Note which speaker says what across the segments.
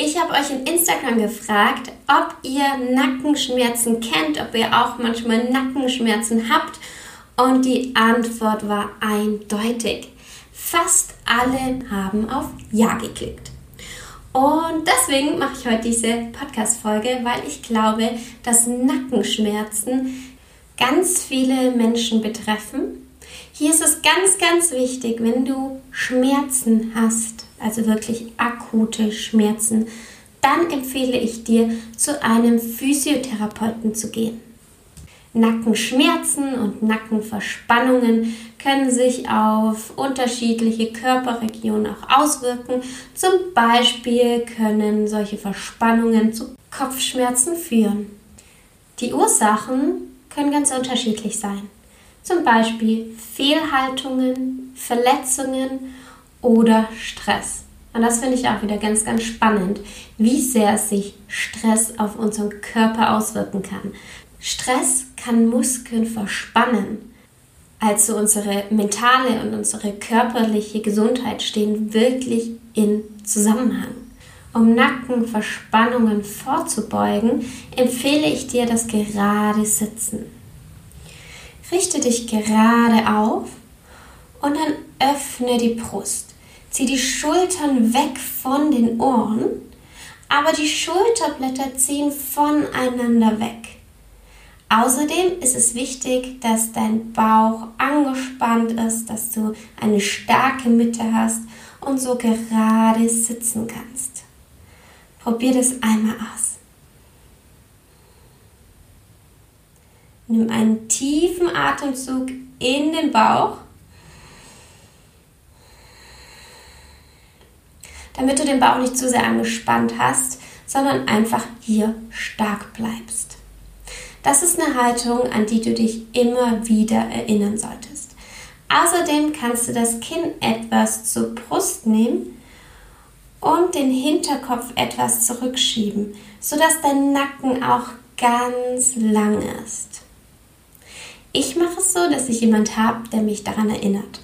Speaker 1: Ich habe euch in Instagram gefragt, ob ihr Nackenschmerzen kennt, ob ihr auch manchmal Nackenschmerzen habt. Und die Antwort war eindeutig. Fast alle haben auf Ja geklickt. Und deswegen mache ich heute diese Podcast-Folge, weil ich glaube, dass Nackenschmerzen ganz viele Menschen betreffen. Hier ist es ganz, ganz wichtig, wenn du Schmerzen hast, also wirklich akute Schmerzen, dann empfehle ich dir, zu einem Physiotherapeuten zu gehen. Nackenschmerzen und Nackenverspannungen können sich auf unterschiedliche Körperregionen auch auswirken. Zum Beispiel können solche Verspannungen zu Kopfschmerzen führen. Die Ursachen können ganz unterschiedlich sein. Zum Beispiel Fehlhaltungen, Verletzungen oder Stress. Und das finde ich auch wieder ganz, ganz spannend, wie sehr sich Stress auf unseren Körper auswirken kann. Stress kann Muskeln verspannen. Also unsere mentale und unsere körperliche Gesundheit stehen wirklich in Zusammenhang. Um Nackenverspannungen vorzubeugen, empfehle ich dir das gerade Sitzen. Richte dich gerade auf und dann öffne die Brust. Zieh die Schultern weg von den Ohren, aber die Schulterblätter ziehen voneinander weg. Außerdem ist es wichtig, dass dein Bauch angespannt ist, dass du eine starke Mitte hast und so gerade sitzen kannst. Probier das einmal aus. Nimm einen tiefen Atemzug in den Bauch damit du den Bauch nicht zu sehr angespannt hast, sondern einfach hier stark bleibst. Das ist eine Haltung, an die du dich immer wieder erinnern solltest. Außerdem kannst du das Kinn etwas zur Brust nehmen und den Hinterkopf etwas zurückschieben, sodass dein Nacken auch ganz lang ist. Ich mache es so, dass ich jemand habe, der mich daran erinnert.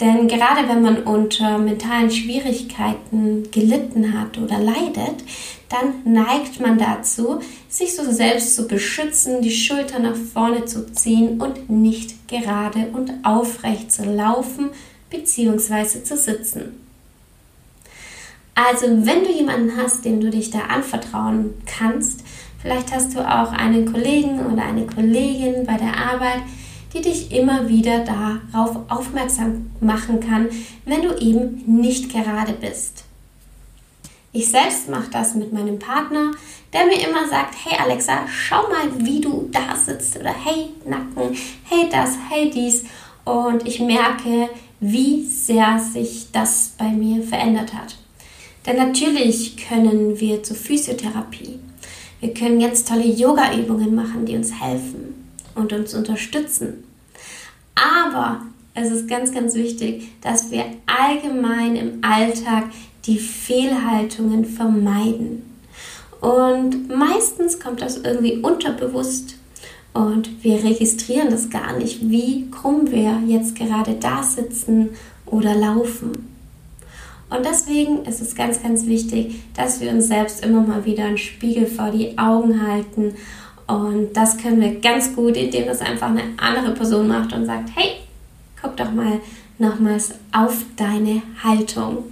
Speaker 1: Denn gerade wenn man unter mentalen Schwierigkeiten gelitten hat oder leidet, dann neigt man dazu, sich so selbst zu beschützen, die Schulter nach vorne zu ziehen und nicht gerade und aufrecht zu laufen bzw. zu sitzen. Also wenn du jemanden hast, dem du dich da anvertrauen kannst, vielleicht hast du auch einen Kollegen oder eine Kollegin bei der Arbeit, die dich immer wieder darauf aufmerksam machen kann, wenn du eben nicht gerade bist. Ich selbst mache das mit meinem Partner, der mir immer sagt, hey Alexa, schau mal, wie du da sitzt oder hey Nacken, hey das, hey dies. Und ich merke, wie sehr sich das bei mir verändert hat. Denn natürlich können wir zur Physiotherapie. Wir können ganz tolle Yoga-Übungen machen, die uns helfen und uns unterstützen. Aber es ist ganz, ganz wichtig, dass wir allgemein im Alltag die Fehlhaltungen vermeiden. Und meistens kommt das irgendwie unterbewusst und wir registrieren das gar nicht, wie krumm wir jetzt gerade da sitzen oder laufen. Und deswegen ist es ganz, ganz wichtig, dass wir uns selbst immer mal wieder einen Spiegel vor die Augen halten und das können wir ganz gut, indem das einfach eine andere Person macht und sagt, hey, guck doch mal nochmals auf deine Haltung.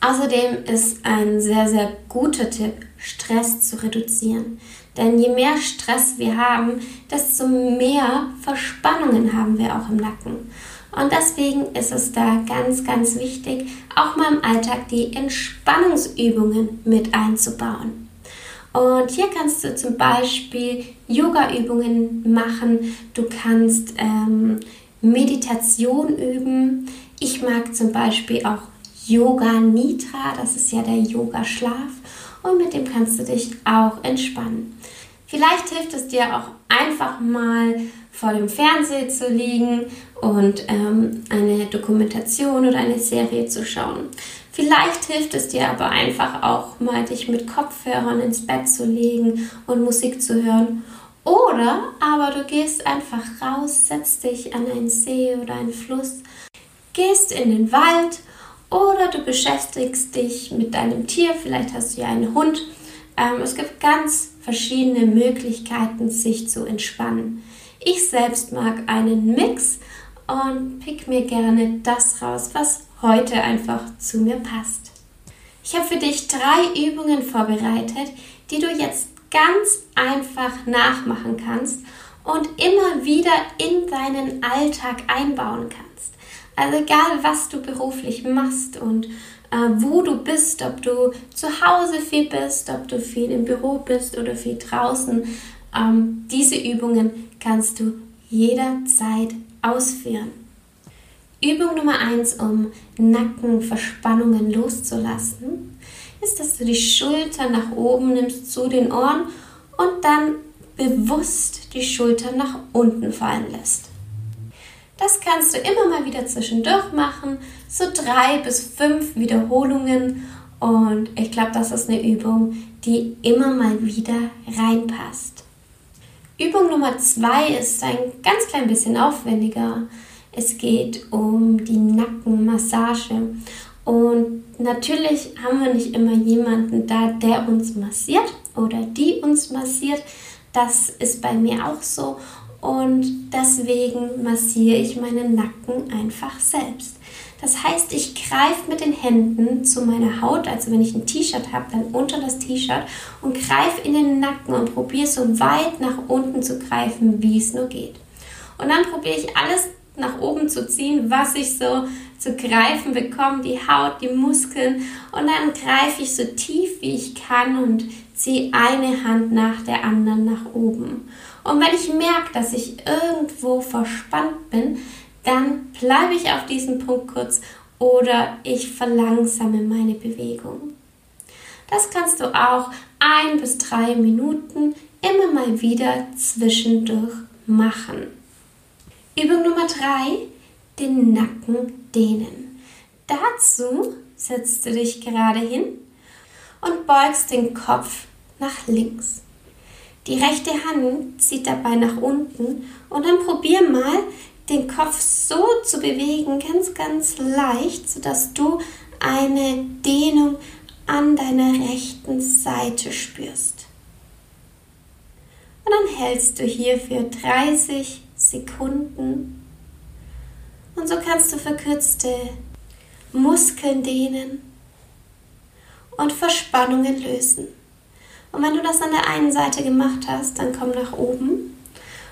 Speaker 1: Außerdem ist ein sehr, sehr guter Tipp, Stress zu reduzieren. Denn je mehr Stress wir haben, desto mehr Verspannungen haben wir auch im Nacken. Und deswegen ist es da ganz, ganz wichtig, auch mal im Alltag die Entspannungsübungen mit einzubauen. Und hier kannst du zum Beispiel Yoga-Übungen machen. Du kannst ähm, Meditation üben. Ich mag zum Beispiel auch Yoga Nitra, das ist ja der Yoga Schlaf und mit dem kannst du dich auch entspannen. Vielleicht hilft es dir auch einfach mal vor dem Fernseher zu liegen und ähm, eine Dokumentation oder eine Serie zu schauen. Vielleicht hilft es dir aber einfach auch mal, dich mit Kopfhörern ins Bett zu legen und Musik zu hören. Oder aber du gehst einfach raus, setzt dich an einen See oder einen Fluss, gehst in den Wald oder du beschäftigst dich mit deinem Tier. Vielleicht hast du ja einen Hund. Ähm, es gibt ganz verschiedene Möglichkeiten, sich zu entspannen. Ich selbst mag einen Mix und pick mir gerne das raus, was heute einfach zu mir passt. Ich habe für dich drei Übungen vorbereitet, die du jetzt ganz einfach nachmachen kannst und immer wieder in deinen Alltag einbauen kannst. Also egal, was du beruflich machst und äh, wo du bist, ob du zu Hause viel bist, ob du viel im Büro bist oder viel draußen, ähm, diese Übungen kannst du jederzeit ausführen. Übung Nummer 1, um Nackenverspannungen loszulassen, ist, dass du die Schultern nach oben nimmst zu den Ohren und dann bewusst die Schultern nach unten fallen lässt. Das kannst du immer mal wieder zwischendurch machen, so drei bis fünf Wiederholungen und ich glaube, das ist eine Übung, die immer mal wieder reinpasst. Übung Nummer zwei ist ein ganz klein bisschen aufwendiger. Es geht um die Nackenmassage. Und natürlich haben wir nicht immer jemanden da, der uns massiert oder die uns massiert. Das ist bei mir auch so. Und deswegen massiere ich meinen Nacken einfach selbst. Das heißt, ich greife mit den Händen zu meiner Haut, also wenn ich ein T-Shirt habe, dann unter das T-Shirt und greife in den Nacken und probiere so weit nach unten zu greifen, wie es nur geht. Und dann probiere ich alles nach oben zu ziehen, was ich so zu greifen bekomme, die Haut, die Muskeln. Und dann greife ich so tief wie ich kann und ziehe eine Hand nach der anderen nach oben. Und wenn ich merke, dass ich irgendwo verspannt bin, dann bleibe ich auf diesem Punkt kurz oder ich verlangsame meine Bewegung. Das kannst du auch ein bis drei Minuten immer mal wieder zwischendurch machen. Übung Nummer drei, den Nacken dehnen. Dazu setzt du dich gerade hin und beugst den Kopf nach links. Die rechte Hand zieht dabei nach unten und dann probier mal, den Kopf so zu bewegen, ganz, ganz leicht, sodass du eine Dehnung an deiner rechten Seite spürst. Und dann hältst du hier für 30 Sekunden. Und so kannst du verkürzte Muskeln dehnen und Verspannungen lösen. Und wenn du das an der einen Seite gemacht hast, dann komm nach oben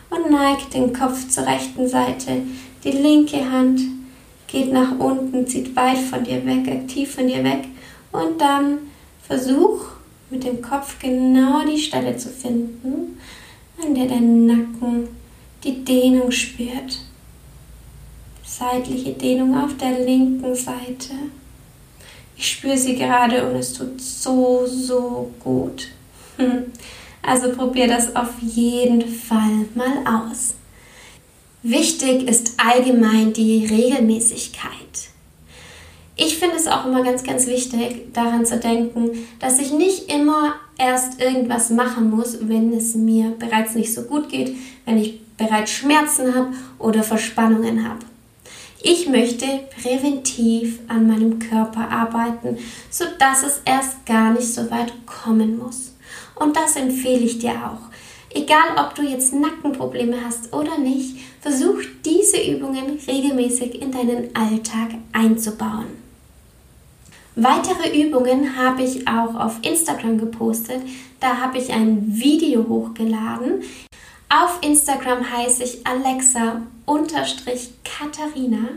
Speaker 1: und neig den Kopf zur rechten Seite. Die linke Hand geht nach unten, zieht weit von dir weg, aktiv von dir weg. Und dann versuch mit dem Kopf genau die Stelle zu finden, an der dein Nacken die Dehnung spürt. Seitliche Dehnung auf der linken Seite. Ich spüre sie gerade und es tut so, so gut. Also probier das auf jeden Fall mal aus. Wichtig ist allgemein die Regelmäßigkeit. Ich finde es auch immer ganz, ganz wichtig, daran zu denken, dass ich nicht immer erst irgendwas machen muss, wenn es mir bereits nicht so gut geht, wenn ich bereits Schmerzen habe oder Verspannungen habe. Ich möchte präventiv an meinem Körper arbeiten, sodass es erst gar nicht so weit kommen muss. Und das empfehle ich dir auch. Egal, ob du jetzt Nackenprobleme hast oder nicht, versuch diese Übungen regelmäßig in deinen Alltag einzubauen. Weitere Übungen habe ich auch auf Instagram gepostet. Da habe ich ein Video hochgeladen. Auf Instagram heiße ich Alexa-Katharina.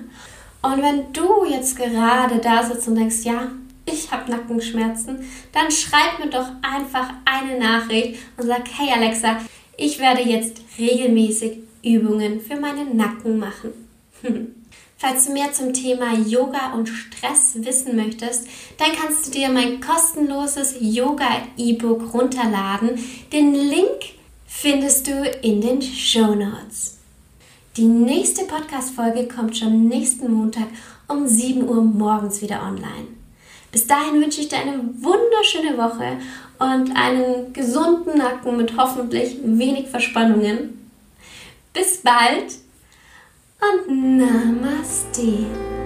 Speaker 1: Und wenn du jetzt gerade da sitzt und denkst, ja, ich habe Nackenschmerzen, dann schreib mir doch einfach eine Nachricht und sag, hey Alexa, ich werde jetzt regelmäßig Übungen für meinen Nacken machen. Falls du mehr zum Thema Yoga und Stress wissen möchtest, dann kannst du dir mein kostenloses Yoga-E-Book runterladen. Den Link findest du in den Show Notes. Die nächste Podcast-Folge kommt schon nächsten Montag um 7 Uhr morgens wieder online. Bis dahin wünsche ich dir eine wunderschöne Woche und einen gesunden Nacken mit hoffentlich wenig Verspannungen. Bis bald und Namaste.